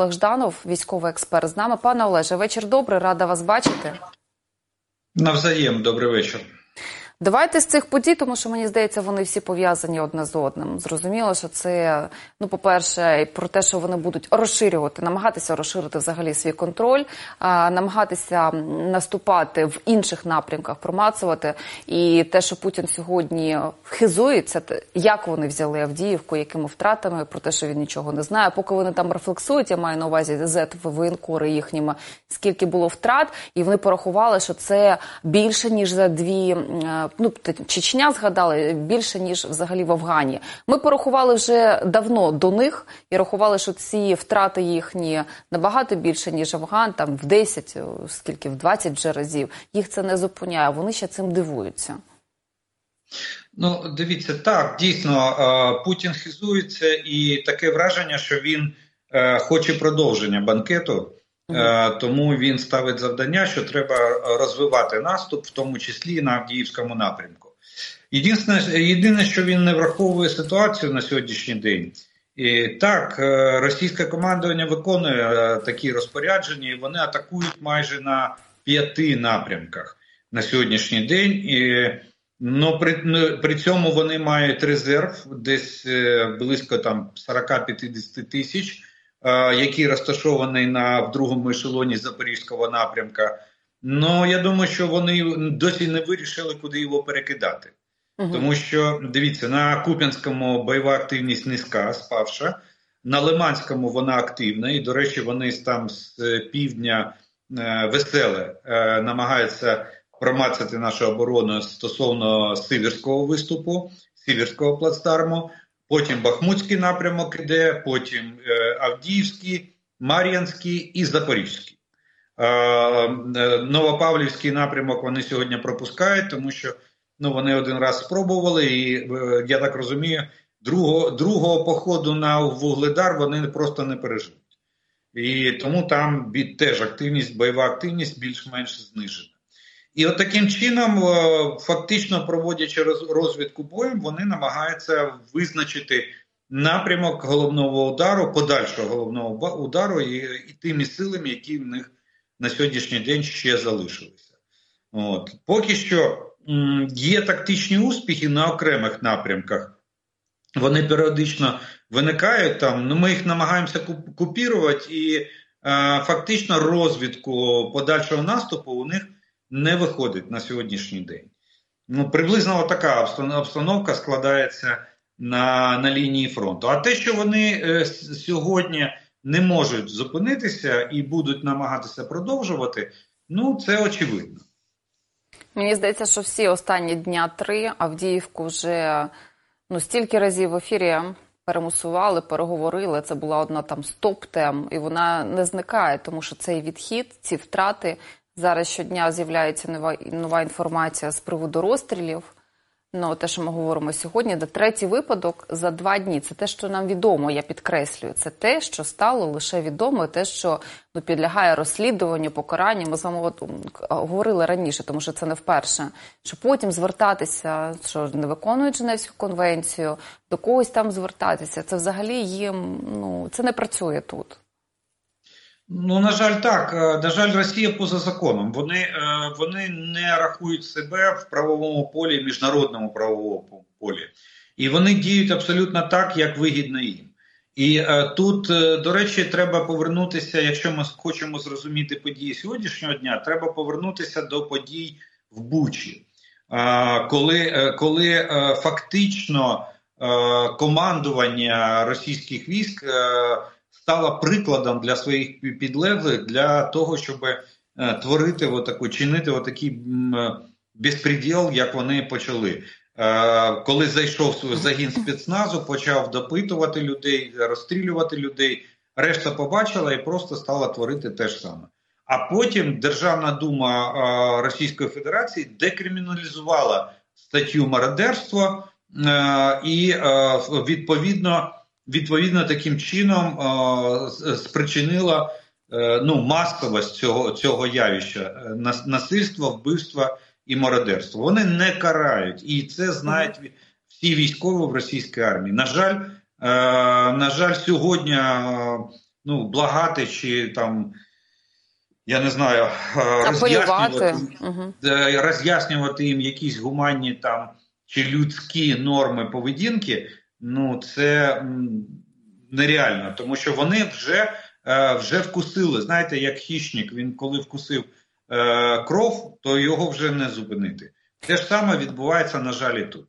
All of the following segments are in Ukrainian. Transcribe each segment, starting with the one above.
Олег Жданов, військовий експерт з нами. Пане Олеже, вечір добрий, рада вас бачити. Навзаєм, добрий вечір. Давайте з цих подій, тому що мені здається, вони всі пов'язані одне з одним. Зрозуміло, що це ну, по-перше, про те, що вони будуть розширювати, намагатися розширити взагалі свій контроль, а, намагатися наступати в інших напрямках, промацувати. І те, що Путін сьогодні хизується, як вони взяли Авдіївку, якими втратами, про те, що він нічого не знає. Поки вони там рефлексують, я маю на увазі зет воєнкори їхніми, скільки було втрат, і вони порахували, що це більше ніж за дві ну Чечня згадали більше ніж взагалі в Афгані. Ми порахували вже давно до них і рахували, що ці втрати їхні набагато більше ніж Афган, там в 10, скільки в 20 вже разів. Їх це не зупиняє. Вони ще цим дивуються. Ну, дивіться, так дійсно Путін хизується, і таке враження, що він е, хоче продовження банкету. Е, тому він ставить завдання, що треба розвивати наступ, в тому числі на Авдіївському напрямку. Єдине, єдине, що він не враховує ситуацію на сьогоднішній день. І Так, е, російське командування виконує е, такі розпорядження, і вони атакують майже на п'яти напрямках на сьогоднішній день. І, ну, при, ну, при цьому вони мають резерв десь близько там 40-50 тисяч. Е, який розташований на в другому ешелоні Запорізького напрямка. Ну я думаю, що вони досі не вирішили, куди його перекидати. Угу. Тому що дивіться, на Куп'янському бойова активність низька, спавша, на Лиманському вона активна, і, до речі, вони там з півдня е, веселе е, намагаються промацати нашу оборону стосовно сиверського виступу, сиверського плацдарму потім Бахмутський напрямок іде, потім е, Авдіївський, Мар'янський і Запорізький. Е, е, Новопавлівський напрямок вони сьогодні пропускають, тому що ну, вони один раз спробували, і я так розумію, другого другого походу на Вугледар вони просто не переживуть. І тому там теж активність, бойова активність більш-менш знижена. І от таким чином, е, фактично проводячи розвідку боєм, вони намагаються визначити напрямок головного удару, подальшого головного удару і, і тими силами, які в них на сьогоднішній день ще залишилися. От. Поки що є тактичні успіхи на окремих напрямках. Вони періодично виникають там, ну ми їх намагаємося купірувати, і е, фактично розвідку подальшого наступу у них не виходить на сьогоднішній день. Ну, Приблизно така обстановка складається на на лінії фронту. А те, що вони е, сьогодні не можуть зупинитися і будуть намагатися продовжувати, ну це очевидно. Мені здається, що всі останні дня три Авдіївку вже ну, стільки разів в ефірі перемусували, переговорили. Це була одна там стоп-тем, і вона не зникає, тому що цей відхід, ці втрати Зараз щодня з'являється нова нова інформація з приводу розстрілів. Ну, те, що ми говоримо сьогодні, де третій випадок за два дні. Це те, що нам відомо, я підкреслюю. Це те, що стало лише відомо, те, що ну підлягає розслідуванню, покаранню. Ми з вами от, говорили раніше, тому що це не вперше. Що потім звертатися, що не виконують Женевську конвенцію, до когось там звертатися. Це взагалі їм ну це не працює тут. Ну, на жаль, так. Е, на жаль, Росія поза законом. Вони е, вони не рахують себе в правовому полі, міжнародному правовому полі. І вони діють абсолютно так, як вигідно їм. І е, тут, до речі, треба повернутися, якщо ми хочемо зрозуміти події сьогоднішнього дня, треба повернутися до подій в Бучі, коли коли фактично командування російських військ стала прикладом для своїх підлеглих для того, щоб е, творити отаку, чинити отакий е, безпреділ, як вони почали. Е, коли зайшов загін спецназу, почав допитувати людей, розстрілювати людей. Решта побачила і просто стала творити те ж саме. А потім Державна дума Російської Федерації декриміналізувала статтю мародерства і відповідно відповідно таким чином е, спричинила е, ну, масовість цього цього явища е, насильства, вбивства і мародерства. Вони не карають, і це знають всі військові в російській армії. На жаль, на жаль, сьогодні ну, благати чи там. Я не знаю, роз'яснювати, угу. роз'яснювати їм якісь гуманні там чи людські норми поведінки, ну це нереально, тому що вони вже е, вже вкусили. Знаєте, як хищник, він коли вкусив е, кров, то його вже не зупинити. Те ж саме відбувається, на жаль, і тут.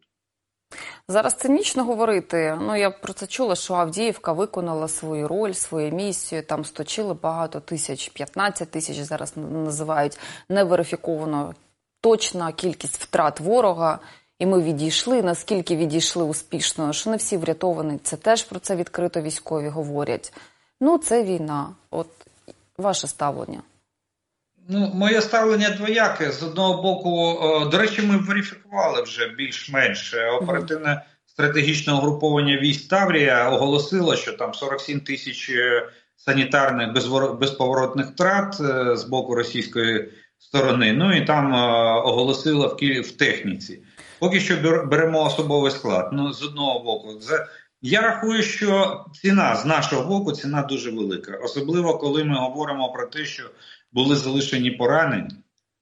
Зараз цинічно говорити. Ну я про це чула, що Авдіївка виконала свою роль, свою місію. Там сточили багато тисяч, 15 тисяч зараз називають неверифіковано точна кількість втрат ворога. І ми відійшли. Наскільки відійшли успішно, що не всі врятовані. Це теж про це відкрито військові говорять. Ну, це війна. От ваше ставлення. Ну, моє ставлення двояке. З одного боку, до речі, ми верифікували вже більш-менш е, оперативне стратегічне угруповання військ Таврія оголосило, що там 47 тисяч е, санітарних безповоротних втрат е, з боку російської сторони. Ну і там оголосило в техніці. Поки що беремо особовий склад. Ну, з одного боку, я рахую, що ціна з нашого боку ціна дуже велика, особливо коли ми говоримо про те, що були залишені поранені.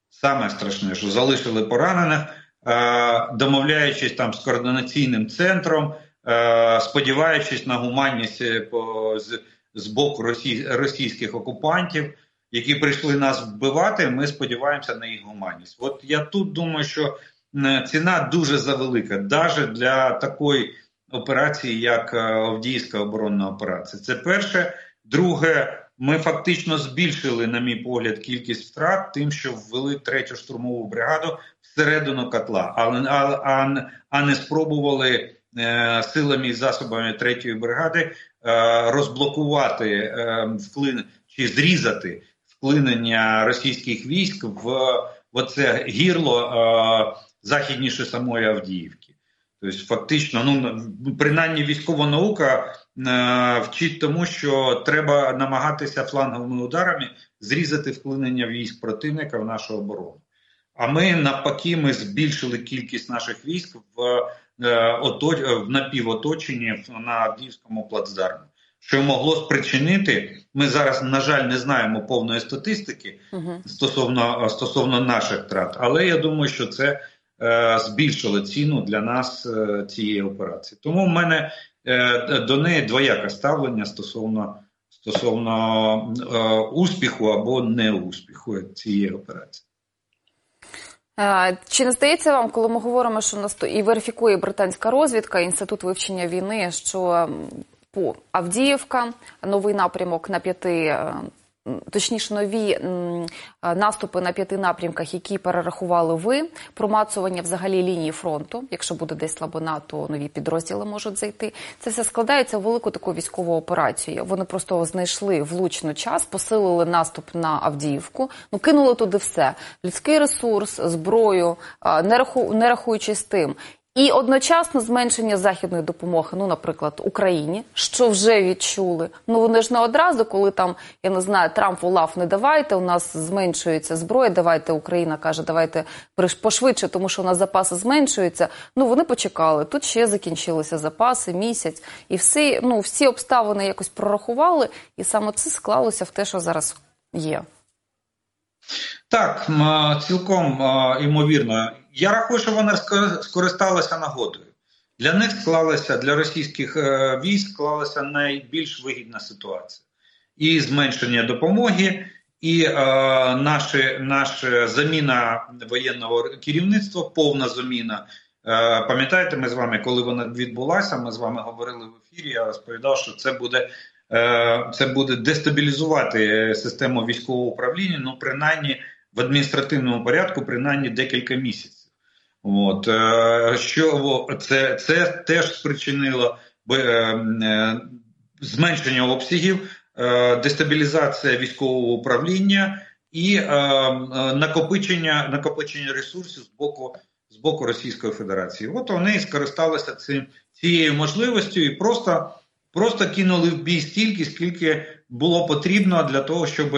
Саме страшне, що залишили поранених, е, домовляючись там з координаційним центром, е, сподіваючись на гуманність е, з, з боку російських окупантів, які прийшли нас вбивати. Ми сподіваємося на їх гуманність. От я тут думаю, що ціна дуже завелика, навіть для такої операції, як Авдіївська оборонна операція. Це перше. Друге, ми фактично збільшили, на мій погляд, кількість втрат, тим, що ввели третю штурмову бригаду всередину котла, але а, а не спробували е, силами і засобами третьої бригади е, розблокувати е, вклин чи зрізати вклинення російських військ в оце гірло е, західніше самої Авдіївки. Тобто, фактично, ну принаймні військова наука е, вчить тому, що треба намагатися фланговими ударами зрізати вклинення військ противника в нашу оборону. А ми навпаки, ми збільшили кількість наших військ в е, в напівоточенні на Авдіївському плацдармі. Що могло спричинити, ми зараз, на жаль, не знаємо повної статистики uh стосовно стосовно наших втрат, але я думаю, що це Е, збільшили ціну для нас е, цієї операції. Тому в мене е, до неї двояке ставлення стосовно стосовно успіху або неуспіху цієї операції. Чи не здається вам, коли ми говоримо, що нас і верифікує британська розвідка, інститут вивчення війни, що по Авдіївка новий напрямок на п'яти точніше нові наступи на п'яти напрямках, які перерахували ви, промацування взагалі лінії фронту. Якщо буде десь слабина, то нові підрозділи можуть зайти. Це все складається в велику таку військову операцію. Вони просто знайшли влучно час, посилили наступ на Авдіївку. Ну кинули туди все: людський ресурс, зброю, не рахуючись тим, і одночасно зменшення західної допомоги, ну, наприклад, Україні, що вже відчули. Ну вони ж не одразу, коли там я не знаю, Трамп волав, не давайте. У нас зменшується зброя. Давайте Україна каже, давайте пошвидше, тому що у нас запаси зменшуються. Ну вони почекали. Тут ще закінчилися запаси, місяць, і всі, ну всі обставини якось прорахували, і саме це склалося в те, що зараз є. Так, цілком імовірно. Я рахую, що вони скористалися нагодою. Для них склалася, для російських е, військ склалася найбільш вигідна ситуація. І зменшення допомоги, і е, наша, наша заміна воєнного керівництва, повна заміна. Е, Пам'ятаєте, ми з вами, коли вона відбулася, ми з вами говорили в ефірі. Я розповідав, що це буде е, це буде дестабілізувати систему військового управління, ну принаймні в адміністративному порядку, принаймні декілька місяців. От е, що це це теж спричинило е, е, зменшення обсягів, дестабілізація військового управління і накопичення накопичення ресурсів з боку з боку Російської Федерації. От вони скористалися цим цією можливістю і просто просто кинули в бій стільки, скільки було потрібно для того, щоб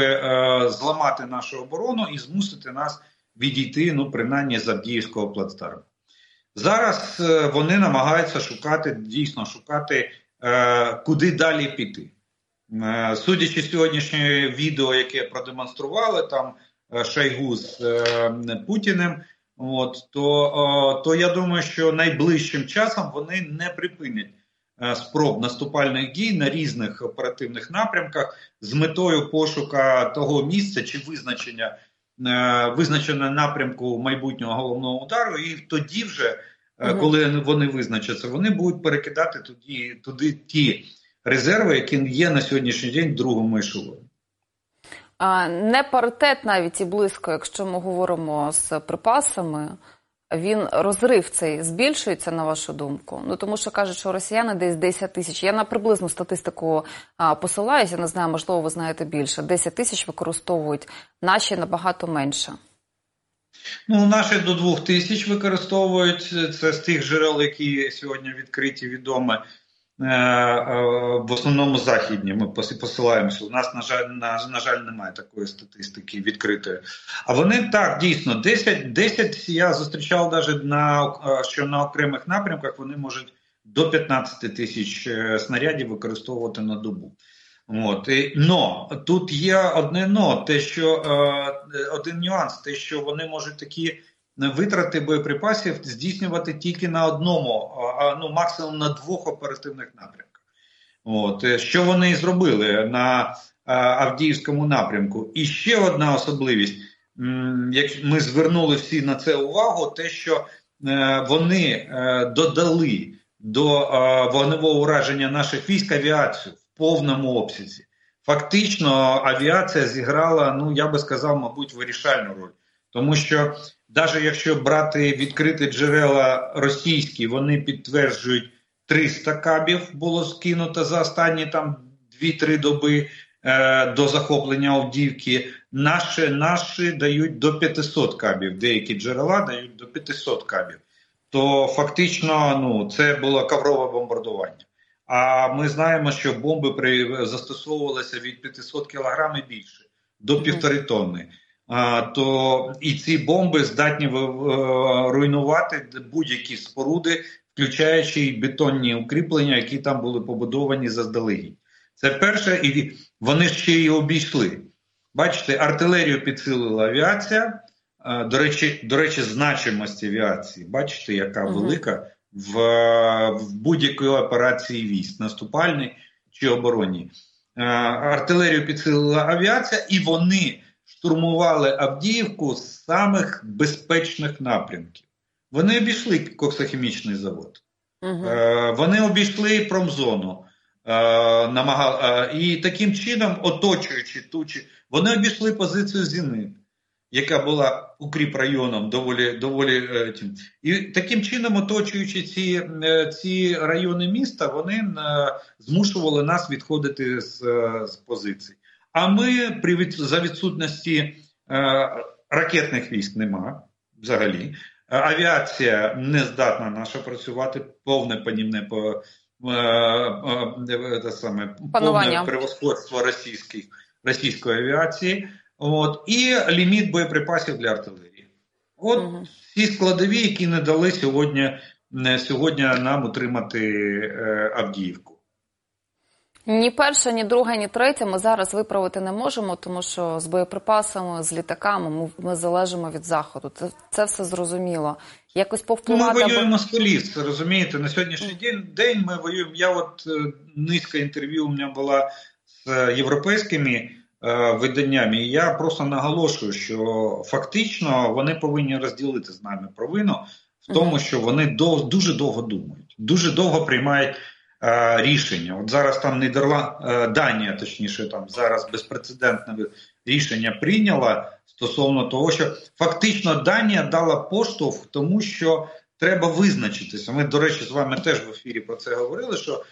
зламати нашу оборону і змусити нас відійти, ну принаймні з Авдіївського плацдарму. Зараз е, вони намагаються шукати, дійсно шукати, е, куди далі піти. Е, судячи з сьогоднішнього відео, яке продемонстрували там Шайгу з Путіним, от то, то я думаю, що найближчим часом вони не припинять спроб наступальних дій на різних оперативних напрямках з метою пошука того місця чи визначення визначення напрямку майбутнього головного удару, і тоді вже угу. коли вони визначаться, вони будуть перекидати туди, туди ті резерви, які є на сьогоднішній день в другому ешелоні. Не паритет навіть і близько, якщо ми говоримо з припасами, він розрив цей збільшується на вашу думку? Ну тому що кажуть, що росіяни десь 10 тисяч. Я на приблизну статистику а, посилаюся, не знаю, можливо, ви знаєте більше. 10 тисяч використовують наші набагато менше. Ну, наші до двох тисяч використовують це з тих джерел, які сьогодні відкриті, відомі. Е, е, в основному західні ми посилаємося. У нас, на жаль, на, на жаль, немає такої статистики відкритої. А вони так дійсно 10 10 я зустрічав навіть на е, що на окремих напрямках вони можуть до 15 тисяч снарядів використовувати на добу. От і, но тут є одне но те, що е, один нюанс, те, що вони можуть такі витрати боєприпасів здійснювати тільки на одному, а ну максимум на двох оперативних напрямках. От е, що вони і зробили на е, Авдіївському напрямку. І ще одна особливість, як ми звернули всі на це увагу, те, що е, вони е, додали до е, вогневого ураження наших військ авіацію в повному обсязі. Фактично, авіація зіграла, ну я би сказав, мабуть, вирішальну роль, тому що навіть якщо брати відкриті джерела російські, вони підтверджують 300 кабів було скинуто за останні там 2-3 доби е, до захоплення Авдіївки. Наші наші дають до 500 кабів. Деякі джерела дають до 500 кабів. То фактично, ну це було коврове бомбардування. А ми знаємо, що бомби при застосовувалися від 500 кг і більше до півтори тонни. То і ці бомби здатні руйнувати будь-які споруди, включаючи і бетонні укріплення, які там були побудовані заздалегідь. Це перше, і вони ще й обійшли. Бачите, артилерію підсилила авіація. До речі, до речі, значимості авіації. Бачите, яка велика в в будь-якій операції військ, наступальній чи оборонній. Артилерію підсилила авіація, і вони штурмували Авдіївку з самих безпечних напрямків. Вони обійшли коксохімічний завод, угу. вони обійшли промзону. Е, намагали, і таким чином, оточуючи тучі, вони обійшли позицію Зенит яка була укріп районом доволі доволі е, тим. І таким чином, оточуючи ці е, ці райони міста, вони е, змушували нас відходити з з позицій. А ми при за відсутності ракетних військ нема взагалі. Авіація не здатна наша працювати, повне панівне по те саме повне превосходство російських російської авіації. От, І ліміт боєприпасів для артилерії. От угу. всі складові, які не дали сьогодні сьогодні нам утримати е, Авдіївку. Ні перша, ні друга, ні третя ми зараз виправити не можемо, тому що з боєприпасами, з літаками ми ми залежимо від заходу. Це це все зрозуміло. Якось повпливати... Ну, Ми воюємо з коліс, розумієте? На сьогоднішній день день ми воюємо. Я от е, низка інтерв'ю у мене була з європейськими. Е, виданнями. І я просто наголошую, що фактично вони повинні розділити з нами провину в тому, що вони дов, дуже довго думають, дуже довго приймають е, рішення. От зараз там Нідерланд, е, Данія, точніше, там зараз безпрецедентне рішення прийняла стосовно того, що фактично Данія дала поштовх тому, що треба визначитися. Ми, до речі, з вами теж в ефірі про це говорили. Що.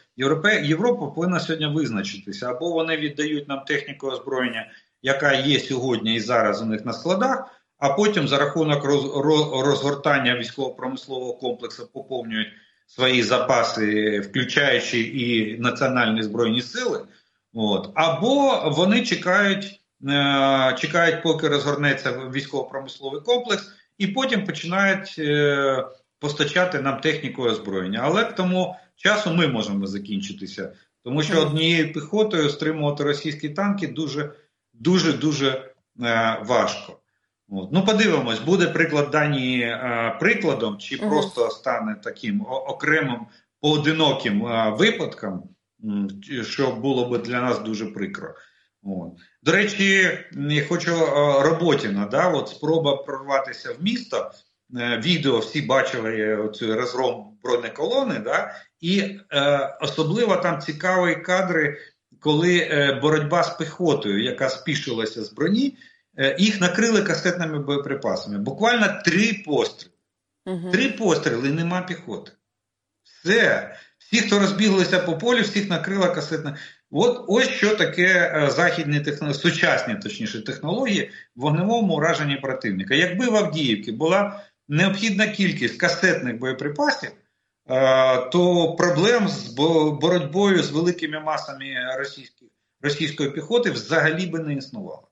Європа повинна сьогодні визначитися, або вони віддають нам техніку озброєння, яка є сьогодні і зараз у них на складах. А потім за рахунок роз... розгортання військово-промислового комплексу поповнюють свої запаси, включаючи і національні збройні сили. От. Або вони чекають, е, чекають, поки розгорнеться військово-промисловий комплекс, і потім починають е, постачати нам техніку озброєння. Але к тому часу ми можемо закінчитися. Тому що однією піхотою стримувати російські танки дуже дуже дуже е, важко. От. Ну, подивимось, буде приклад Данії е, прикладом, чи угу. просто стане таким окремим поодиноким е, випадком, що було б для нас дуже прикро. От. До речі, я хочу е, Роботіна, да, от спроба прорватися в місто. Е, відео всі бачили оцю розгром бронеколони, да, і е, особливо там цікаві кадри, коли е, боротьба з піхотою, яка спішилася з броні, е, їх накрили касетними боєприпасами. Буквально три постріли. Угу. Три постріли, нема піхоти. Все. Всі, хто розбіглися по полю, всіх накрила касетна. От ось що таке е, західні технології, сучасні точніше технології в вогневому ураженні противника. Якби в Авдіївці була необхідна кількість касетних боєприпасів, е, то проблем з боротьбою з великими масами російської піхоти взагалі би не існувало.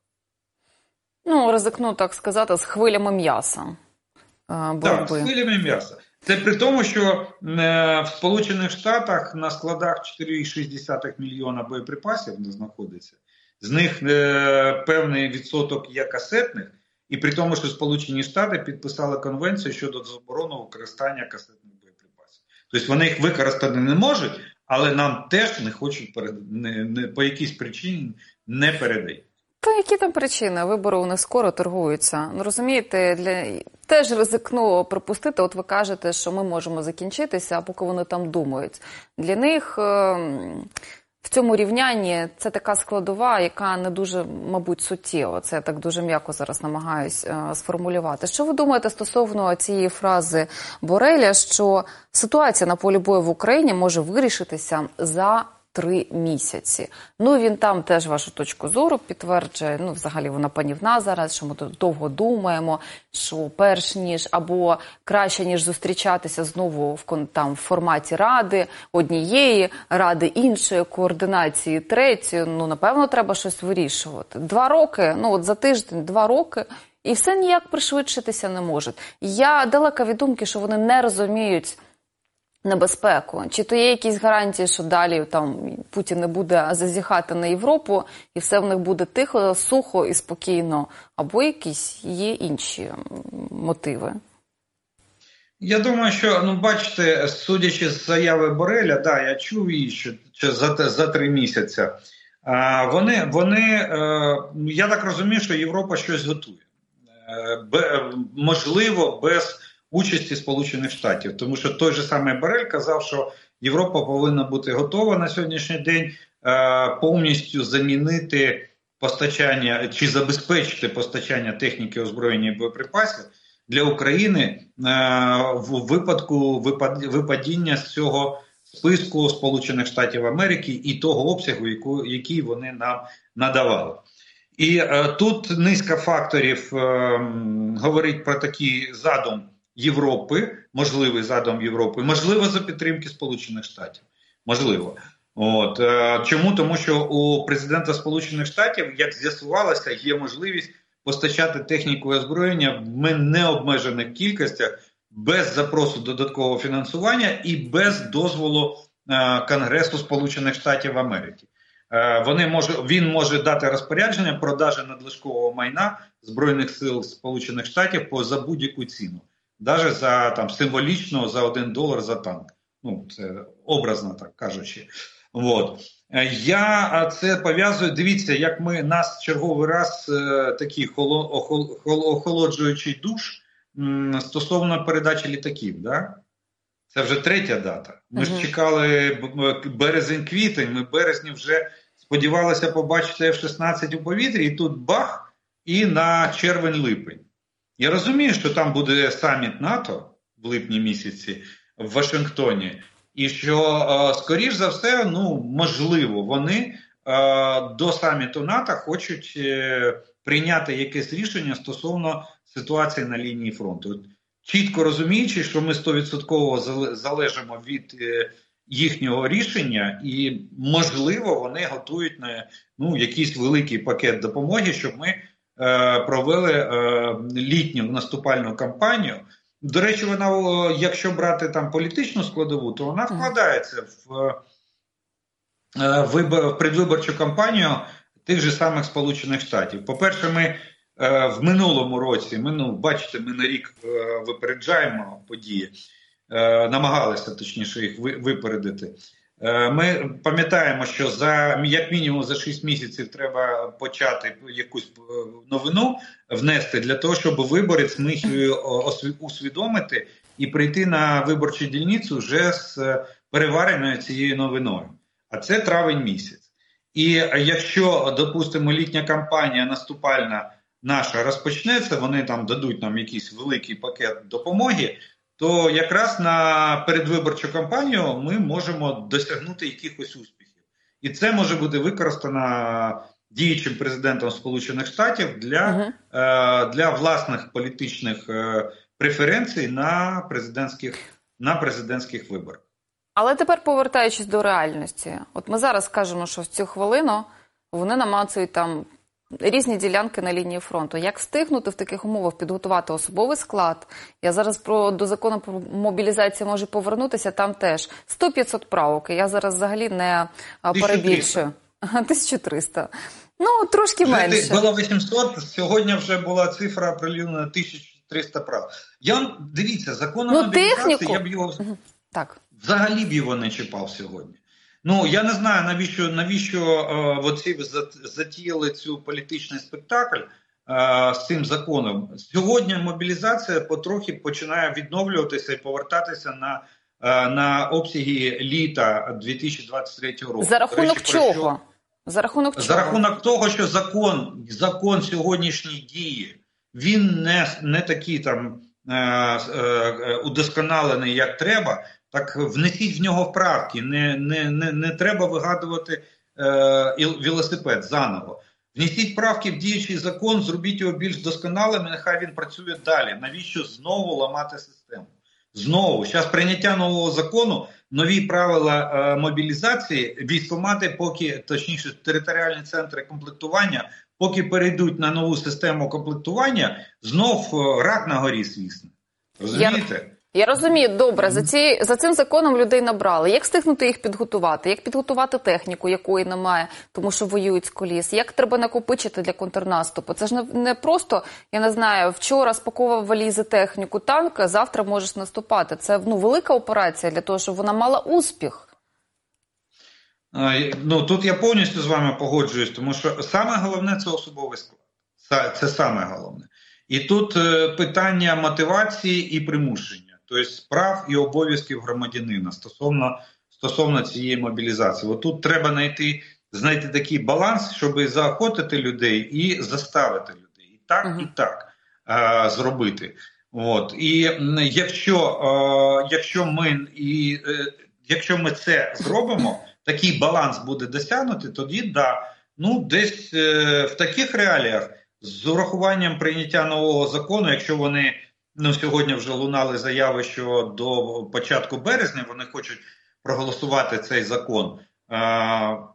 Ну, ризикну так сказати, з хвилями м'яса. Е, так, з хвилями м'яса. Це при тому, що е, в Сполучених Штатах на складах 4,6 мільйона боєприпасів не знаходиться. З них е, певний відсоток є касетних, і при тому, що Сполучені Штати підписали конвенцію щодо заборони використання касетних боєприпасів. Тобто вони їх використати не можуть, але нам теж не хочуть перед не, не по якійсь причині не передають. То які там причини? Вибори у них скоро торгуються. Ну розумієте, для теж ризикну припустити. От ви кажете, що ми можемо закінчитися, поки вони там думають. Для них ем, в цьому рівнянні це така складова, яка не дуже, мабуть, суттєва. Це я так дуже м'яко зараз намагаюсь е, сформулювати. Що ви думаєте стосовно цієї фрази Бореля, що ситуація на полі бою в Україні може вирішитися за три місяці. Ну він там теж вашу точку зору підтверджує. Ну, взагалі, вона панівна зараз, що ми довго думаємо, що перш ніж або краще ніж зустрічатися знову в там в форматі ради однієї, ради іншої, координації третьої. Ну напевно, треба щось вирішувати. Два роки, ну от за тиждень, два роки. І все ніяк пришвидшитися не може. Я далека від думки, що вони не розуміють небезпеку? Чи то є якісь гарантії, що далі там Путін не буде зазіхати на Європу, і все в них буде тихо, сухо і спокійно, або якісь є інші мотиви? Я думаю, що ну бачите, судячи з заяви Бореля, да, я чув її що, що за за три місяці. А, Вони вони е, я так розумію, що Європа щось готує, е, можливо, без участі Сполучених Штатів, тому що той же самий Барель казав, що Європа повинна бути готова на сьогоднішній день е, повністю замінити постачання чи забезпечити постачання техніки озброєння і боєприпасів для України е, в випадку випадіння з цього. Списку Сполучених Штатів Америки і того обсягу, яку, який вони нам надавали. І е, тут низка факторів е, говорить про такий задум Європи, можливий задум Європи, можливо, за підтримки Сполучених Штатів. Можливо. От е, Чому? Тому що у президента Сполучених Штатів, як з'ясувалося, є можливість постачати техніку і озброєння в необмежених кількостях без запросу додаткового фінансування і без дозволу е, Конгресу Сполучених Штатів Америки. Е, вони може, Він може дати розпорядження продажі надлишкового майна Збройних сил Сполучених Штатів по за будь-яку ціну навіть за там символічно за один долар за танк. Ну, це образно так кажучи. От. Я це пов'язую. Дивіться, як ми нас черговий раз е, такий охолоджуючий душ стосовно передачі літаків. Да? Це вже третя дата. Ми uh -huh. ж чекали березень-квітень. Ми в березні вже сподівалися побачити F-16 у повітрі, і тут бах, і на червень-липень. Я розумію, що там буде саміт НАТО в липні місяці в Вашингтоні, і що, е, скоріш за все, ну можливо, вони е, до саміту НАТО хочуть е, прийняти якесь рішення стосовно ситуації на лінії фронту. Чітко розуміючи, що ми 100% залежимо від їхнього рішення, і можливо, вони готують на ну якийсь великий пакет допомоги, щоб ми. Е, провели е, літню наступальну кампанію. До речі, вона, якщо брати там політичну складову, то вона вкладається в в предвиборчу кампанію тих же самих Сполучених Штатів. По-перше, ми в минулому році, ми, ну, бачите, ми на рік випереджаємо події, намагалися точніше їх випередити. Е, ми пам'ятаємо, що за як мінімум за 6 місяців треба почати якусь е, новину внести для того, щоб виборець міг усвідомити і прийти на виборчу дільницю вже з перевареною цією новиною. А це травень місяць. І якщо, допустимо, літня кампанія наступальна наша розпочнеться, вони там дадуть нам якийсь великий пакет допомоги то якраз на передвиборчу кампанію ми можемо досягнути якихось успіхів, і це може бути використано діючим президентом Сполучених Штатів для, uh -huh. е, для власних політичних е, преференцій на президентських на президентських виборах. Але тепер повертаючись до реальності, от ми зараз кажемо, що в цю хвилину вони намацують там різні ділянки на лінії фронту. Як встигнути в таких умовах підготувати особовий склад? Я зараз про до закону про мобілізацію можу повернутися. Там теж 100-500 правок. Я зараз взагалі не 1300. перебільшую. 1300. Ну трошки менше. Було 800, Сьогодні вже була цифра прилюднена 1300 прав. Я дивіться, законом ну, техніку... я б його так. взагалі б його не чіпав сьогодні. Ну я не знаю навіщо навіщо е, оці затіяли цю політичний спектакль е, з цим законом. Сьогодні мобілізація потрохи починає відновлюватися і повертатися на е, на обсяги літа 2023 року. За рахунок речі, чого? Що, за рахунок чого? За рахунок того, що закон закон сьогоднішній діє, він не не такий там е, е, удосконалений, як треба. Так внесіть в нього вправки. Не не, не, не треба вигадувати е, велосипед заново. Внесіть правки в діючий закон, зробіть його більш досконалим, і нехай він працює далі. Навіщо знову ламати систему? Знову зараз прийняття нового закону, нові правила е, мобілізації, військомати, поки точніше територіальні центри комплектування, поки перейдуть на нову систему комплектування, знов е, рак на горі свісне. Розумієте? Я розумію, добре, за ці за цим законом людей набрали. Як встигнути їх підготувати? Як підготувати техніку, якої немає, тому що воюють з коліс? Як треба накопичити для контрнаступу? Це ж не, не просто, я не знаю, вчора спаковував валізи техніку танка, завтра можеш наступати. Це ну велика операція для того, щоб вона мала успіх. Ну тут я повністю з вами погоджуюсь, тому що саме головне це особовий склад. Це саме головне. І тут е, питання мотивації і примушення тобто прав і обов'язків громадянина стосовно стосовно цієї мобілізації. От тут треба знайти знайти такий баланс, щоб заохотити людей і заставити людей. І так, uh і так а, зробити. От І якщо а, якщо ми і е, якщо ми це зробимо, такий баланс буде досягнути, тоді да, ну десь е, в таких реаліях з урахуванням прийняття нового закону, якщо вони Ну, сьогодні вже лунали заяви, що до початку березня вони хочуть проголосувати цей закон.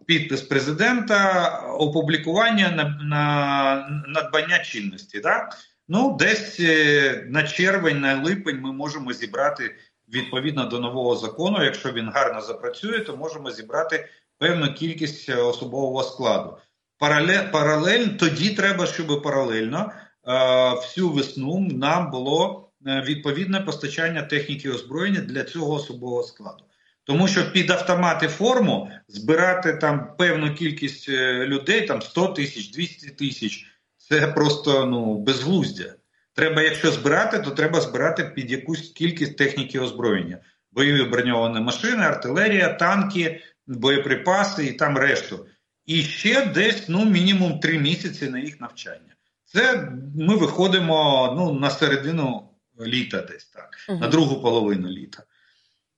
Підпис президента, опублікування на на надбання чинності. Да? Ну, десь е, на червень, на липень ми можемо зібрати відповідно до нового закону. Якщо він гарно запрацює, то можемо зібрати певну кількість особового складу. Паралель, паралель тоді треба, щоб паралельно всю весну нам було е, відповідне постачання техніки озброєння для цього особового складу. Тому що під автомати форму збирати там певну кількість е, людей, там 100 тисяч, 200 тисяч, це просто ну безглуздя. Треба, якщо збирати, то треба збирати під якусь кількість техніки озброєння. Бойові броньовані машини, артилерія, танки, боєприпаси і там решту. І ще десь ну мінімум три місяці на їх навчання. Це ми виходимо ну, на середину літа, десь так, угу. на другу половину літа.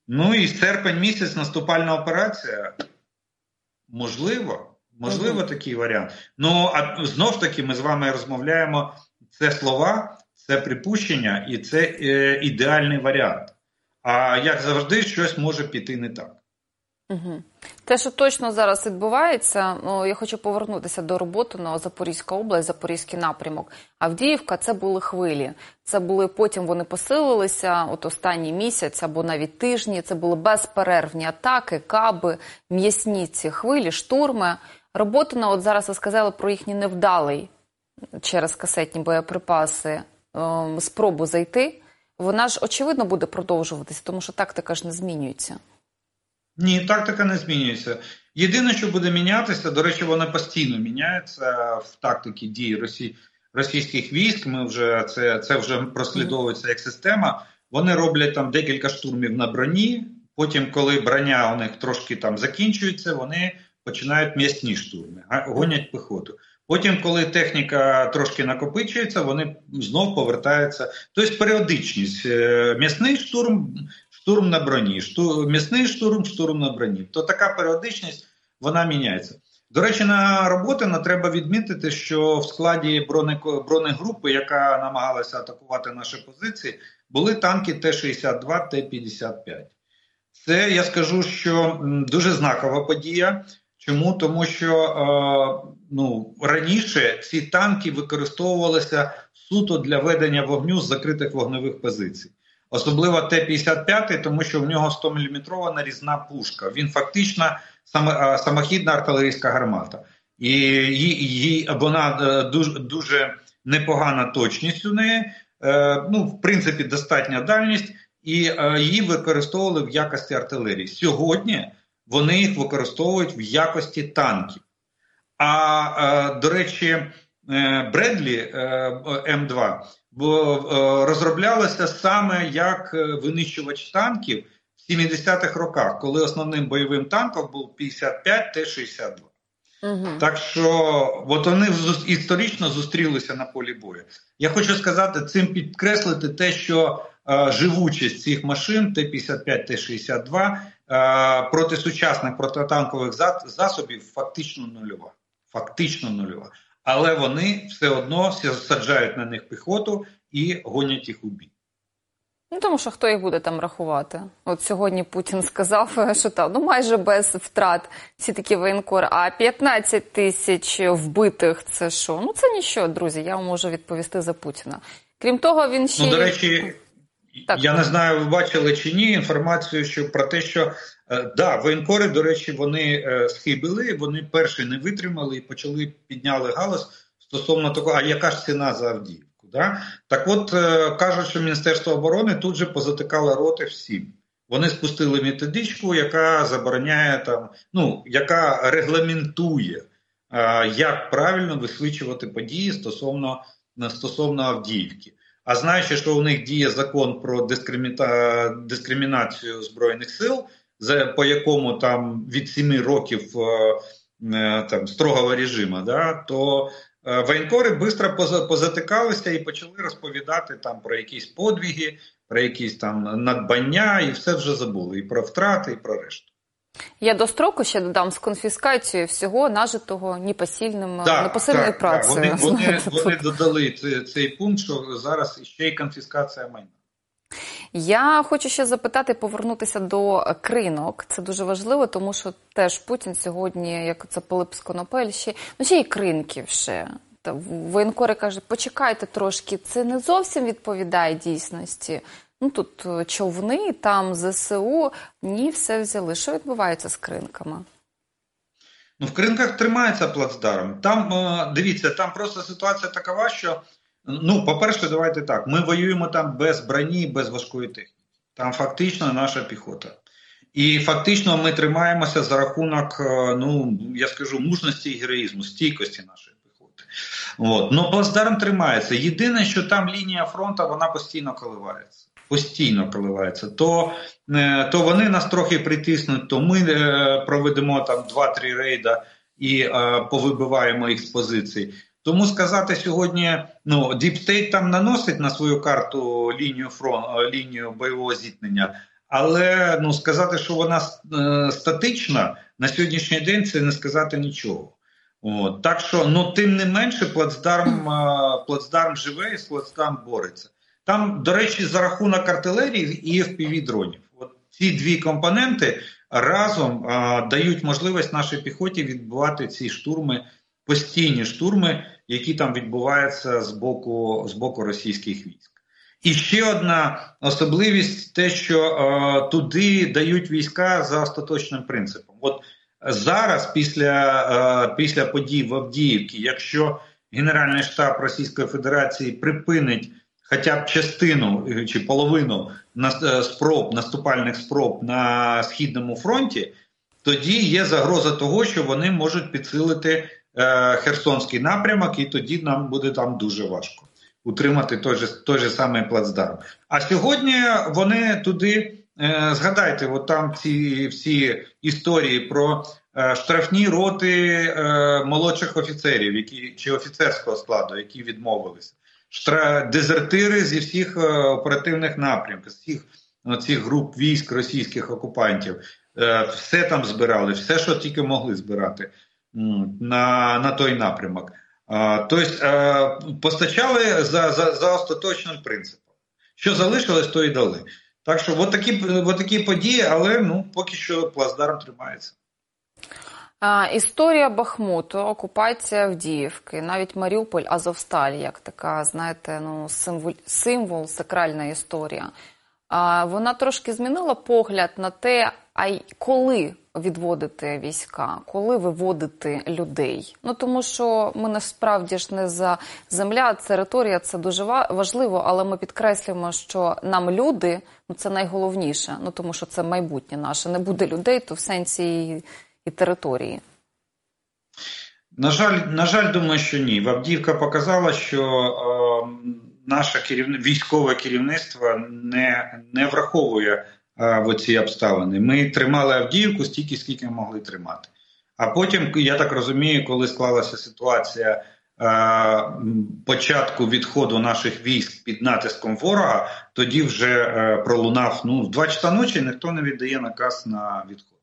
Ну і серпень місяць наступальна операція. Можливо, можливо, угу. такий варіант. Ну а знов таки ми з вами розмовляємо. Це слова, це припущення і це е, ідеальний варіант. А як завжди, щось може піти не так. Угу. Те, що точно зараз відбувається, ну я хочу повернутися до роботи на Запорізька область, Запорізький напрямок. Авдіївка це були хвилі. Це були потім вони посилилися. От останній місяць або навіть тижні. Це були безперервні атаки, каби, м'ясні ці хвилі, штурми. Роботина, от зараз ви сказали про їхній невдалий через касетні боєприпаси ем, спробу зайти. Вона ж очевидно буде продовжуватися, тому що тактика ж не змінюється. Ні, тактика не змінюється. Єдине, що буде мінятися, до речі, вона постійно міняється в тактиці дії Росії, російських військ. Ми вже це це вже прослідовується як система. Вони роблять там декілька штурмів на броні. Потім, коли броня у них трошки там закінчується, вони починають м'ясні штурми, гонять піхоту. Потім, коли техніка трошки накопичується, вони знов повертаються. Тобто періодичність. Е, м'ясний штурм штурм на броні, штурм, м'ясний штурм, штурм на броні. То така періодичність вона міняється. До речі, на роботи не треба відмітити, що в складі бронегрупи, яка намагалася атакувати наші позиції, були танки Т-62, Т-55. Це я скажу, що дуже знакова подія. Чому? Тому що е, ну, раніше ці танки використовувалися суто для ведення вогню з закритих вогневих позицій. Особливо Т-55, тому що в нього 100-мм нарізна пушка. Він фактично самохідна артилерійська гармата. І її, вона е, дуже дуже непогана точність у неї. Е, ну, в принципі, достатня дальність, і е, її використовували в якості артилерії. Сьогодні вони їх використовують в якості танків. А до речі, Бредлі М2 бо е, розроблялося саме як е, винищувач танків в 70-х роках, коли основним бойовим танком був 55 Т-62. Угу. Так що от вони історично зустрілися на полі бою. Я хочу сказати, цим підкреслити те, що е, живучість цих машин Т-55, Т-62 е, проти сучасних протитанкових засобів фактично нульова. Фактично нульова але вони все одно саджають на них піхоту і гонять їх у бій. Ну, тому що хто їх буде там рахувати? От сьогодні Путін сказав, що там ну майже без втрат всі такі воєнкори. А 15 тисяч вбитих це що? Ну це нічого, друзі. Я вам можу відповісти за Путіна. Крім того, він ще ну, до речі. Так. Я не знаю, ви бачили чи ні інформацію, що про те, що да, воєнкори, до речі, вони е, схибили, вони перші не витримали і почали підняли галас стосовно того, а яка ж ціна за Авдіївку? Да? Так от е, кажуть, що Міністерство оборони тут же позатикало роти всім. Вони спустили методичку, яка забороняє там, ну яка регламентує, е, як правильно висвічувати події стосовно стосовно Авдіївки. А знаючи, що у них діє закон про дискримінацію збройних сил, по якому там від 7 років е, е, там строгого режиму, да, то е, воєнкори швидко позатикалися і почали розповідати там про якісь подвіги, про якісь там надбання, і все вже забули. І про втрати, і про решту. Я до строку ще додам з конфіскацією всього нажитого непосильним так, непосильною так, працею. Так. Вони, вони, вони додали цей, цей пункт, що зараз ще й конфіскація майна. Я хочу ще запитати, повернутися до кринок. Це дуже важливо, тому що теж Путін сьогодні, як це Пилип Сконопель, ще ну ще й кринків ще. Та воєнкори кажуть, почекайте трошки, це не зовсім відповідає дійсності. Ну тут е, човни, там ЗСУ, ні, все взяли. Що відбувається з кринками? Ну, в кринках тримається плацдарм. Там е, дивіться, там просто ситуація такова, що ну, по-перше, давайте так. Ми воюємо там без броні, без важкої техніки. Там фактично наша піхота. І фактично ми тримаємося за рахунок, е, ну я скажу, мужності і героїзму, стійкості нашої піхоти. От. Ну, плацдарм тримається. Єдине, що там лінія фронту вона постійно коливається постійно коливається, то е, то вони нас трохи притиснуть, то ми е, проведемо там 2-3 рейда і повибиваємо їх з позицій. Тому сказати сьогодні, ну DeepState там наносить на свою карту лінію фронт, лінію бойового зіткнення, але ну сказати, що вона статична на сьогоднішній день, це не сказати нічого. От. Так що, ну тим не менше, плацдарм плацдарм живе і плацдарм бореться. Там, до речі, за рахунок артилерії і fpv дронів. От ці дві компоненти разом а, дають можливість нашій піхоті відбувати ці штурми, постійні штурми, які там відбуваються з боку, з боку російських військ. І ще одна особливість: те, що е, туди дають війська за остаточним принципом. От зараз, після е, після подій в Авдіївці, якщо Генеральний штаб Російської Федерації припинить хоча б частину е, чи половину е, спроб наступальних спроб на східному фронті, тоді є загроза того, що вони можуть підсилити Херсонський напрямок, і тоді нам буде там дуже важко утримати той же той же самий плацдарм. А сьогодні вони туди е, згадайте, от там ці всі історії про е, штрафні роти е, молодших офіцерів, які чи офіцерського складу, які відмовилися, Штра, дезертири зі всіх е, оперативних напрямків, з всіх цих груп військ російських окупантів. Е, все там збирали, все, що тільки могли збирати на, на той напрямок. Тобто постачали за за, за остаточним принципом. Що залишилось, то і дали. Так що от такі, от такі події, але ну, поки що плацдарм тримається. Історія Бахмуту, окупація Авдіївки, навіть Маріуполь, Азовсталь, як така, знаєте, ну символ, символ сакральна історія. Вона трошки змінила погляд на те, а й коли відводити війська, коли виводити людей. Ну тому що ми насправді ж не за земля, територія це дуже важливо, але ми підкреслюємо, що нам люди ну це найголовніше. Ну тому що це майбутнє наше. Не буде людей, то в сенсі і, і території. На жаль, на жаль, думаю, що ні. Авдіївка показала, що е, наше керівне військове керівництво не, не враховує в ці обставини. Ми тримали Авдіївку стільки, скільки могли тримати. А потім, я так розумію, коли склалася ситуація початку відходу наших військ під натиском ворога, тоді вже е, пролунав ну, в два часа ночі ніхто не віддає наказ на відход.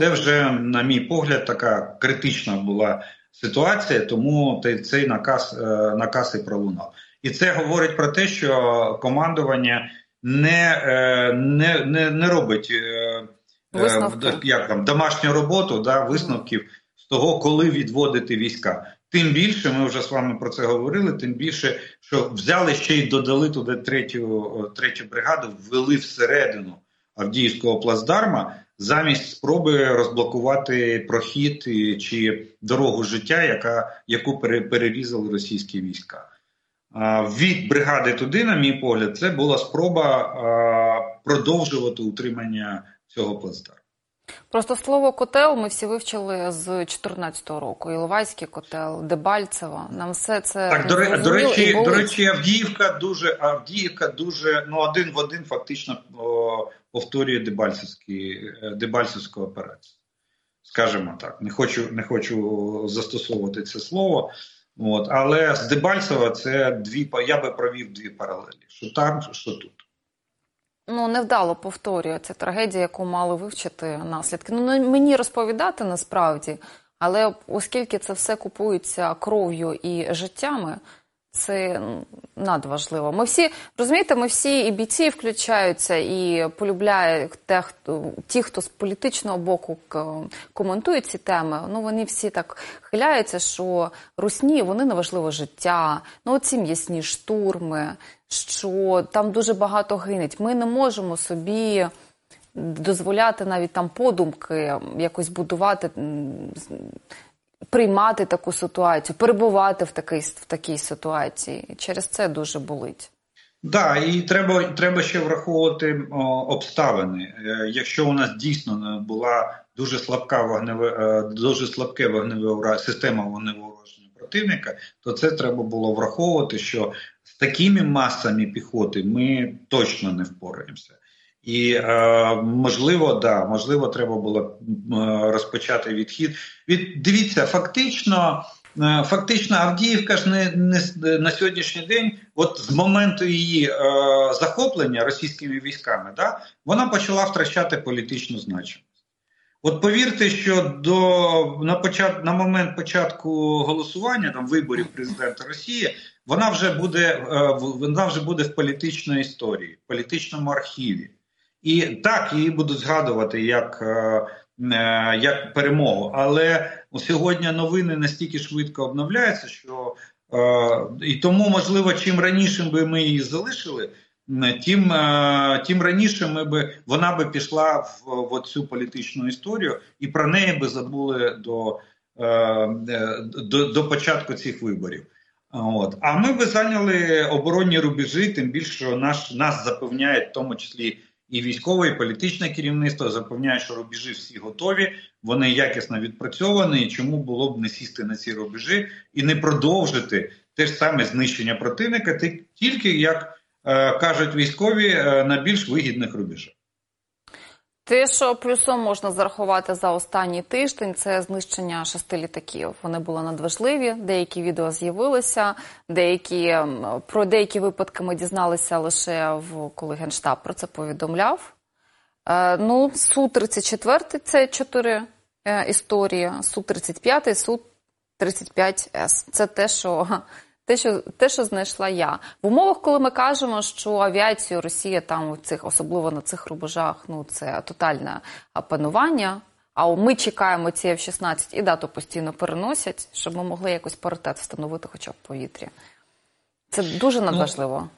Це вже, на мій погляд, така критична була ситуація, тому цей наказ, е, наказ і пролунав. І це говорить про те, що командування не е, не, не, не робить е, е як там, домашню роботу да, висновків з того, коли відводити війська. Тим більше, ми вже з вами про це говорили, тим більше, що взяли ще й додали туди третю третю бригаду, ввели всередину Авдіївського плацдарма замість спроби розблокувати прохід чи дорогу життя, яка, яку перерізали російські війська. Від бригади туди, на мій погляд, це була спроба продовжувати утримання цього плацдарму. Просто слово котел ми всі вивчили з 2014 року. Іловайський котел, Дебальцево. Нам все це так до, до речі, до речі, Авдіївка дуже Авдіївка дуже ну один в один фактично о, повторює е, Дебальцевську операцію. Скажімо так, не хочу не хочу застосовувати це слово. От, Але з Дебальцева це дві я би провів дві паралелі: що там, що тут. Ну, невдало повторює ця трагедія, яку мали вивчити наслідки. Ну, мені розповідати насправді, але оскільки це все купується кров'ю і життями, це надважливо. Ми всі розумієте, ми всі і бійці включаються, і полюбляють те, хто ті, хто з політичного боку коментують ці теми. Ну вони всі так хиляються, що русні вони неважливо життя, ну оці м'ясні штурми, що там дуже багато гинуть. Ми не можемо собі. Дозволяти навіть там подумки якось будувати приймати таку ситуацію, перебувати в такій в такій ситуації. Через це дуже болить. Да, і треба треба ще враховувати о, обставини. Е, якщо у нас дійсно була дуже слабка вогневе, е, дуже слабке вогневе система вогневого ураження противника, то це треба було враховувати, що з такими масами піхоти ми точно не впораємося. І е, можливо, да, можливо, треба було е, розпочати відхід. Від дивіться, фактично, е, фактично, Авдіївка ж не, не на сьогоднішній день, от з моменту її е, захоплення російськими військами, да, вона почала втрачати політичну значимість. От повірте, що до на почат, на момент початку голосування там виборів президента Росії вона вже буде е, вона вже буде в політичній історії, в політичному архіві. І так її будуть згадувати як як перемогу. Але сьогодні новини настільки швидко обновляються, що і тому, можливо, чим раніше би ми її залишили, тим тим раніше ми би вона би пішла в, в цю політичну історію, і про неї би забули до, до, до початку цих виборів. От. А ми би зайняли оборонні рубежі, тим більше наш, нас запевняють, в тому числі і військове, і політичне керівництво, запевняє, що рубежі всі готові, вони якісно відпрацьовані. і Чому було б не сісти на ці рубежі і не продовжити те ж саме знищення противника, тільки як е, кажуть військові е, на більш вигідних рубежах. Те, що плюсом можна зарахувати за останній тиждень, це знищення шести літаків. Вони були надважливі. Деякі відео з'явилися, деякі про деякі випадки ми дізналися лише в коли генштаб про це повідомляв. Е, ну, су 34 це чотири е, історії. Су 35 су 35 с Це те, що те, що те, що знайшла я в умовах, коли ми кажемо, що авіацію Росія там у цих, особливо на цих рубежах, ну це тотальне панування. А ми чекаємо ці F-16 і дату постійно переносять, щоб ми могли якось паритет встановити, хоча б в повітрі. Це дуже ну, надважливо. Ну,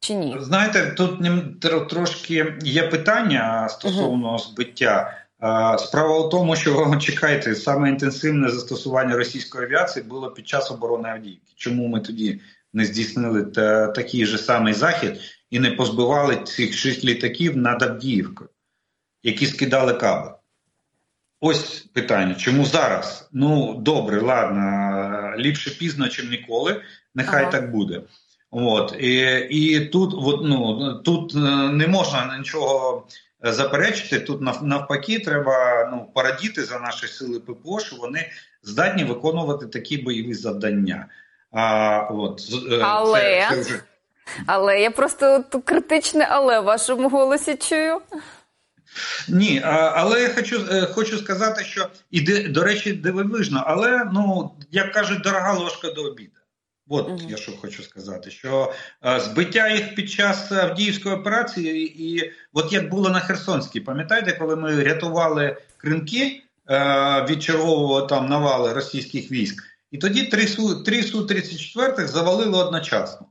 Чи ні? Знаєте, тут трошки є питання стосовно збиття. Справа у тому, що чекайте, саме інтенсивне застосування російської авіації було під час оборони Авдіївки. Чому ми тоді не здійснили та, такий же самий захід і не позбивали цих шість літаків над Авдіївкою, які скидали каби? Ось питання. Чому зараз? Ну, добре, ладно, ліпше пізно, ніж ніколи. Нехай ага. так буде. От і і тут, от, ну, тут е, не можна нічого заперечити. Тут навпаки, треба ну порадіти за наші сили ППО, що вони здатні виконувати такі бойові завдання. А от е, але це, це вже... але я просто тут критичне, але в вашому голосі чую. Ні, але я хочу е, хочу сказати, що і до речі, дивовижно, але ну як кажуть, дорога ложка до обіду. От угу. я що хочу сказати, що е, збиття їх під час Авдіївської операції, і от як було на Херсонській, пам'ятаєте, коли ми рятували кринки е, від чергового там навали російських військ, і тоді три су три су 34 завалили одночасно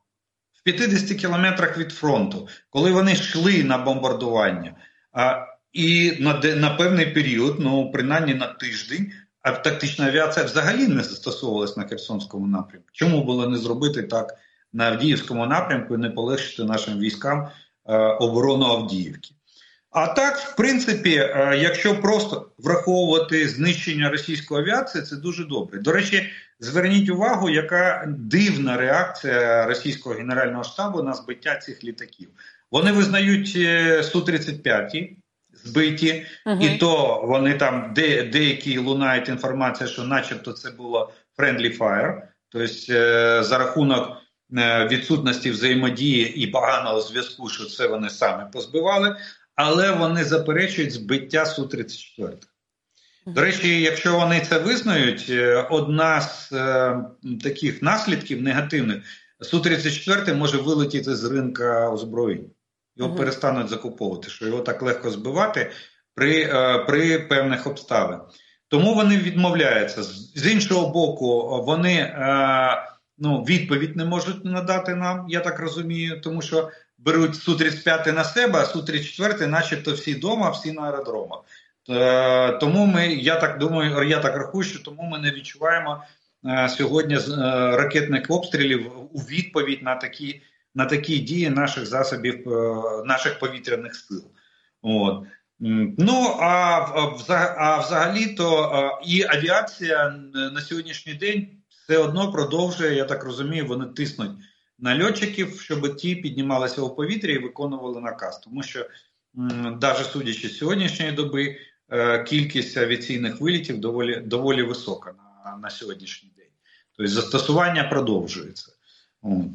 в 50 кілометрах від фронту, коли вони йшли на бомбардування. А, І на на певний період, ну принаймні на тиждень, а тактична авіація взагалі не застосовувалась на Херсонському напрямку. Чому було не зробити так на Авдіївському напрямку і не полегшити нашим військам е, оборону Авдіївки? А так, в принципі, е, якщо просто враховувати знищення російської авіації, це дуже добре. До речі, зверніть увагу, яка дивна реакція російського генерального штабу на збиття цих літаків. Вони визнають е, су 35 збиті, угу. і то вони там де, деякі лунають інформація, що, начебто, це було friendly fire, тобто е, за рахунок е, відсутності взаємодії і поганого зв'язку, що це вони саме позбивали, але вони заперечують збиття су 34 до речі, якщо вони це визнають, е, одна з е, таких наслідків негативних су 34 може вилетіти з ринка озброєнь його угу. перестануть закуповувати, що його так легко збивати при е, при певних обставинах. Тому вони відмовляються. З іншого боку, вони е, ну, відповідь не можуть надати нам, я так розумію, тому що беруть Су-35 на себе, а Су-34 начебто всі вдома, всі на аеродромах. Е, тому ми, я так думаю, я так рахую, що тому ми не відчуваємо сьогодні ракетних обстрілів у відповідь на такі на такі дії наших засобів, е, наших повітряних сил. От. Ну а а взагалі то і авіація на сьогоднішній день все одно продовжує, я так розумію, вони тиснуть на льотчиків, щоб ті піднімалися у повітря і виконували наказ. Тому що, навіть судячи з сьогоднішньої доби, е, кількість авіаційних вилітів доволі доволі висока на, на сьогоднішній день. Тобто застосування продовжується.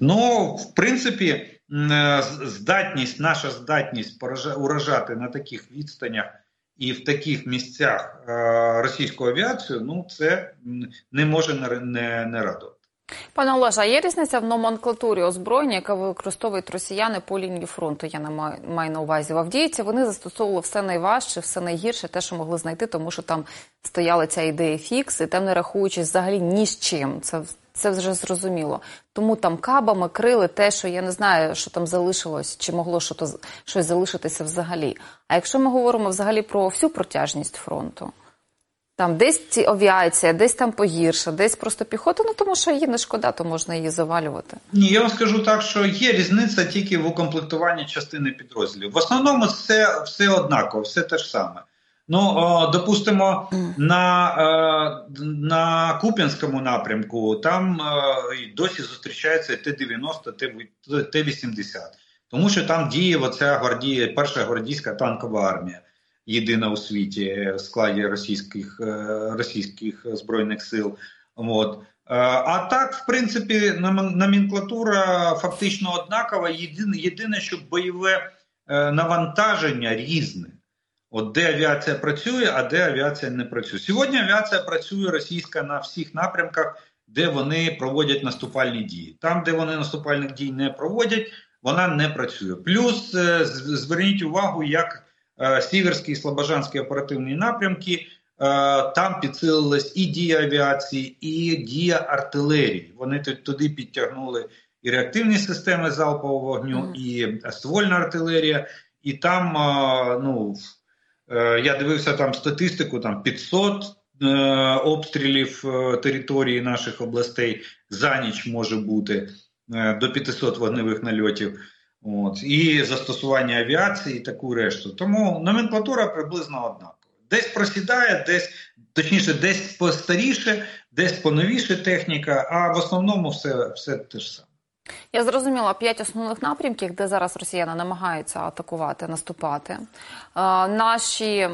Ну, в принципі, е, здатність, наша здатність уражати на таких відстанях і в таких місцях е, російську авіацію, ну це не може не, не радувати. Пане Олеже, а є різниця в номенклатурі озброєння, яке використовують росіяни по лінії фронту? Я не маю на увазі в Авдіївці. Вони застосовували все найважче, все найгірше, те, що могли знайти, тому що там стояла ця ідея фікс, і там не рахуючись взагалі ні з чим. Це це вже зрозуміло. Тому там кабами крили те, що я не знаю, що там залишилось, чи могло щось, щось залишитися взагалі. А якщо ми говоримо взагалі про всю протяжність фронту? Там десь ці авіація, десь там погірша, десь просто піхота, ну тому що її не шкода, то можна її завалювати. Ні, я вам скажу так, що є різниця тільки в укомплектуванні частини підрозділів. В основному все все однаково, все те ж саме. Ну, допустимо, на е, на Куп'янському напрямку там е, досі зустрічається Т-90, Т-80, тому що там діє оця гвардія, перша гвардійська танкова армія єдина у світі в складі російських е, російських збройних сил. От. А так, в принципі, номенклатура фактично однакова. Єдине, єдине, що бойове навантаження різне. От де авіація працює, а де авіація не працює. Сьогодні авіація працює російська на всіх напрямках, де вони проводять наступальні дії. Там, де вони наступальних дій не проводять, вона не працює. Плюс зверніть увагу, як Е, Сіверський і Слобожанський оперативні напрямки. Е, там підсилилась і дія авіації, і дія артилерії. Вони туди підтягнули і реактивні системи залпового вогню, і ствольна артилерія. І там, е, ну я дивився там статистику: там 500 обстрілів території наших областей за ніч може бути до 500 вогневих нальотів. От, І застосування авіації і таку решту. Тому номенклатура приблизно однакова. Десь просідає, десь, точніше, десь постаріше, десь поновіше техніка, а в основному все, все те ж саме. Я зрозуміла п'ять основних напрямків, де зараз росіяни намагаються атакувати, наступати. Наші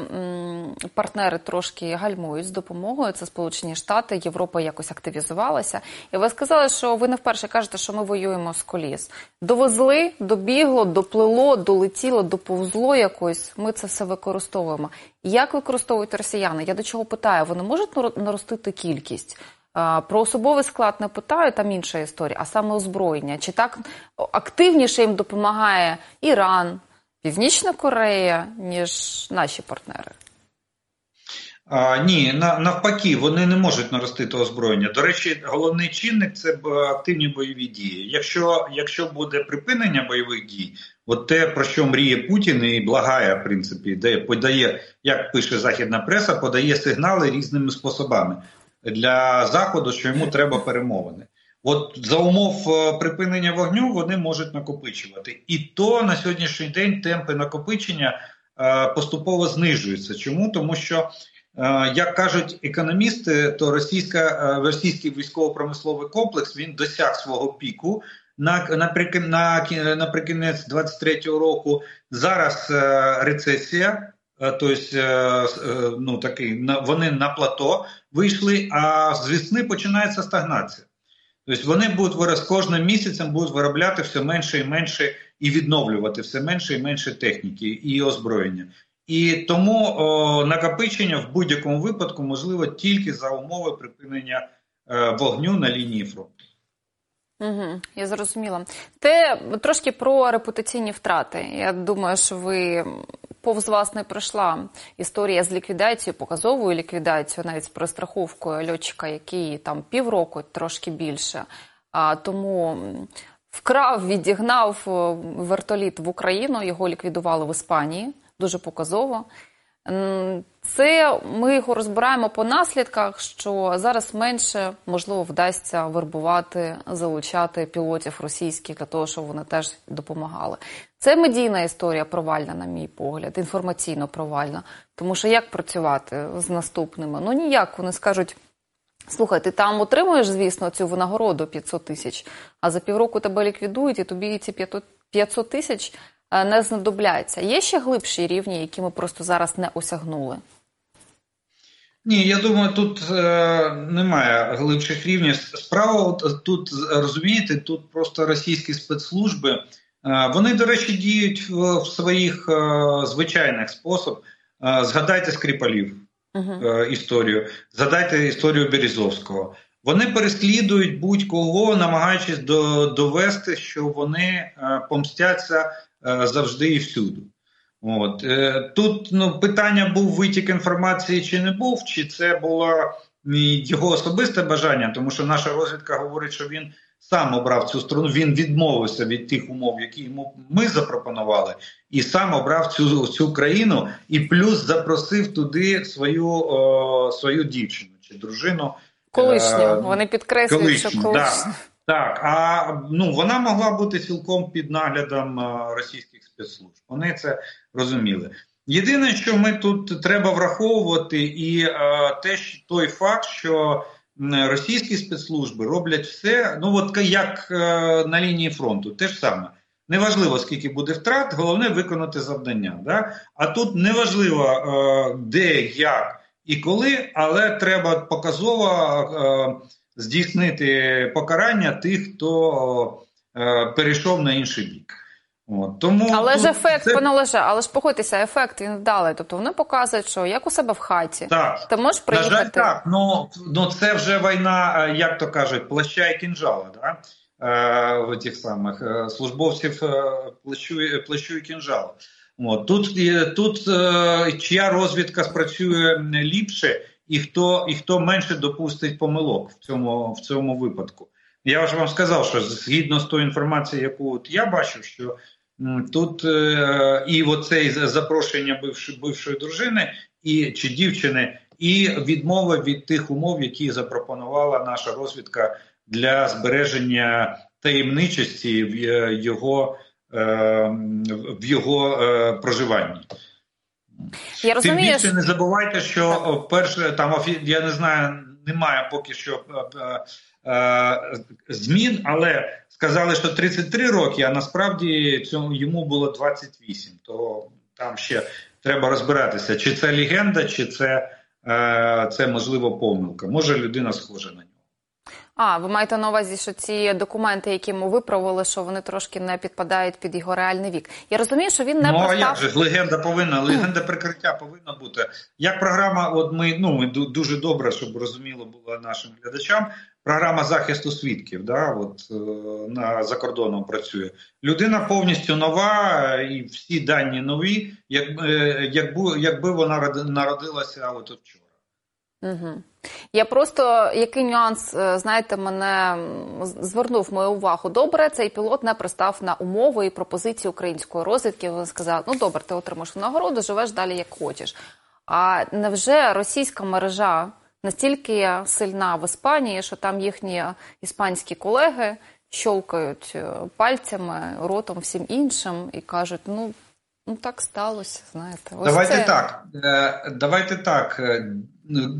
партнери трошки гальмують з допомогою. Це Сполучені Штати, Європа якось активізувалася. І ви сказали, що ви не вперше кажете, що ми воюємо з коліс. Довезли, добігло, доплило, долетіло, доповзло якось. Ми це все використовуємо. Як використовують росіяни? Я до чого питаю? Вони можуть наростити кількість? Про особовий склад не питаю, там інша історія, а саме озброєння. Чи так активніше їм допомагає Іран, Північна Корея, ніж наші партнери? А, Ні, навпаки, вони не можуть наростити озброєння. До речі, головний чинник це активні бойові дії. Якщо якщо буде припинення бойових дій, от те, про що мріє Путін і благає, в принципі, де подає, як пише західна преса, подає сигнали різними способами для заходу, що йому треба перемовини. От за умов е, припинення вогню вони можуть накопичувати, і то на сьогоднішній день темпи накопичення е, поступово знижуються. Чому тому, що е, як кажуть економісти, то російська російський військово-промисловий комплекс він досяг свого піку на наприкінець 23-го року. Зараз рецесія. Тобто, ну такий вони на плато вийшли, а з весни починається стагнація. Тобто вони будуть вираз кожним місяцем будуть виробляти все менше і менше і відновлювати все менше і менше техніки і озброєння. І тому о, накопичення в будь-якому випадку можливо тільки за умови припинення е, вогню на лінії фронту. Угу, Я зрозуміла. Те трошки про репутаційні втрати. Я думаю, що ви повз вас не пройшла історія з ліквідацією, показовою ліквідацією, навіть з перестраховкою льотчика, який там півроку, трошки більше. А тому вкрав, відігнав е, вертоліт в Україну. Його ліквідували в Іспанії. Дуже показово. Це ми його розбираємо по наслідках, що зараз менше можливо вдасться вербувати, залучати пілотів російських для того, щоб вони теж допомагали. Це медійна історія провальна, на мій погляд, інформаційно провальна. Тому що як працювати з наступними? Ну ніяк вони скажуть. Слухай, ти там отримуєш, звісно, цю винагороду 500 тисяч, а за півроку тебе ліквідують, і тобі ці 500 тисяч не знадобляться. Є ще глибші рівні, які ми просто зараз не осягнули. Ні, я думаю, тут е, немає глибших рівнів. Справа тут розумієте, тут просто російські спецслужби. Е, вони, до речі, діють в, в своїх е, звичайних способ. Е, згадайте Скрипалів uh-huh. історію, згадайте історію Березовського. Вони переслідують будь-кого, намагаючись до, довести, що вони е, помстяться е, завжди і всюди. От е, тут ну питання був витік інформації, чи не був, чи це було його особисте бажання, тому що наша розвідка говорить, що він сам обрав цю сторону. Він відмовився від тих умов, які йому ми запропонували, і сам обрав цю цю країну, і плюс запросив туди свою о, свою дівчину чи дружину. Колишню. Е, Вони підкреслюють, колишню, що колишню. Да. Так, а ну вона могла бути цілком під наглядом російських спецслужб. Вони це розуміли. Єдине, що ми тут треба враховувати, і е, те, той факт, що російські спецслужби роблять все, ну от як е, на лінії фронту, те ж саме. Неважливо, скільки буде втрат, головне виконати завдання. Да? А тут неважливо, е, де, як і коли, але треба показово е, здійснити покарання тих, хто е, перейшов на інший бік. От, тому Але ж ефект, це... пане Олеже, але ж погодьтеся, ефект він вдалий. Тобто вони показують, що як у себе в хаті, так. ти можеш приїхати. На жаль, так, ну, ну це вже війна, е, як то кажуть, плаща і кінжала. Да? Е, тих самих службовців плащу, плащу і кінжала. От, Тут тут чия розвідка спрацює ліпше, і хто і хто менше допустить помилок в цьому в цьому випадку. Я вже вам сказав, що згідно з тою інформацією, яку от я бачив, що Тут е, і оце запрошення бившої бившої дружини і чи дівчини, і відмова від тих умов, які запропонувала наша розвідка для збереження таємничості в е, його е, в його проживанні. Я розумію, Тим більше не забувайте, що перше там я не знаю, немає поки що змін, але сказали, що 33 роки, а насправді цьому йому було 28. То там ще треба розбиратися, чи це легенда, чи це, е, це можливо помилка. Може людина схожа на нього. А, ви маєте на увазі, що ці документи, які ми виправили, що вони трошки не підпадають під його реальний вік. Я розумію, що він не ну, постав... а як же легенда повинна, легенда прикриття повинна бути. Як програма, от ми ну ми дуже добре, щоб розуміло було нашим глядачам. Програма захисту свідків, да, от е, на за кордоном працює. Людина повністю нова, і всі дані нові, як, е, якби якби вона народилася от вчора. Угу. Я просто який нюанс, е, знаєте, мене звернув мою увагу. Добре, цей пілот не пристав на умови і пропозиції української розвідки. Він сказав: ну добре, ти отримаєш нагороду, живеш далі як хочеш. А невже російська мережа настільки сильна в Іспанії, що там їхні іспанські колеги щолкають е, пальцями, ротом всім іншим і кажуть, ну. Ну, так сталося, знаєте. Ось Давайте це... так. Е, давайте так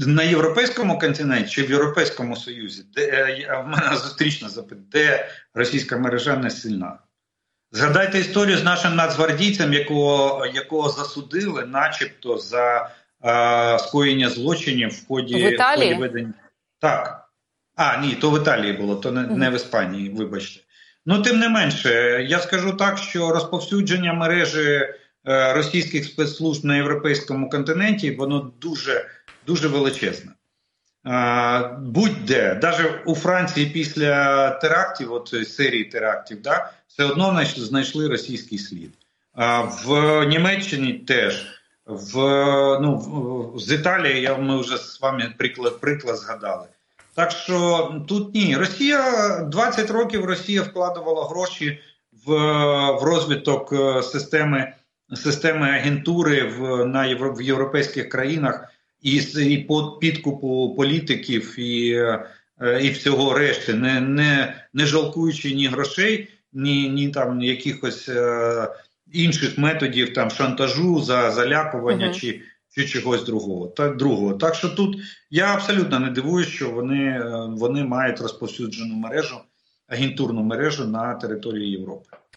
на європейському континенті чи в Європейському Союзі, де е, в мене зустрічне запитання, де російська мережа не сильна. Згадайте історію з нашим нацгвардійцем, якого якого засудили, начебто, за а, скоєння злочинів в ході, в Італії? в ході ведення. Так. А, ні, то в Італії було, то не, не в Іспанії, вибачте. Ну, тим не менше, я скажу так, що розповсюдження мережі е, російських спецслужб на європейському континенті, воно дуже дуже величезна. Будь-де, навіть у Франції після терактів, от серії терактів, да, все одно знайшли російський слід. В Німеччині теж, в, ну, з Італії я, ми вже з вами приклад приклад згадали. Так що тут ні, Росія 20 років Росія вкладувала гроші в в розвиток е, системи системи агентури в на євро, в європейських країнах і і по підкупу політиків і е, і всього решти, не не, не жалкуючи ні грошей, ні ні там якихось е, інших методів там шантажу, за залякування uh чи чи чогось другого. Так, другого. Так що тут я абсолютно не дивуюсь, що вони, е, вони мають розповсюджену мережу, агентурну мережу на території Європи.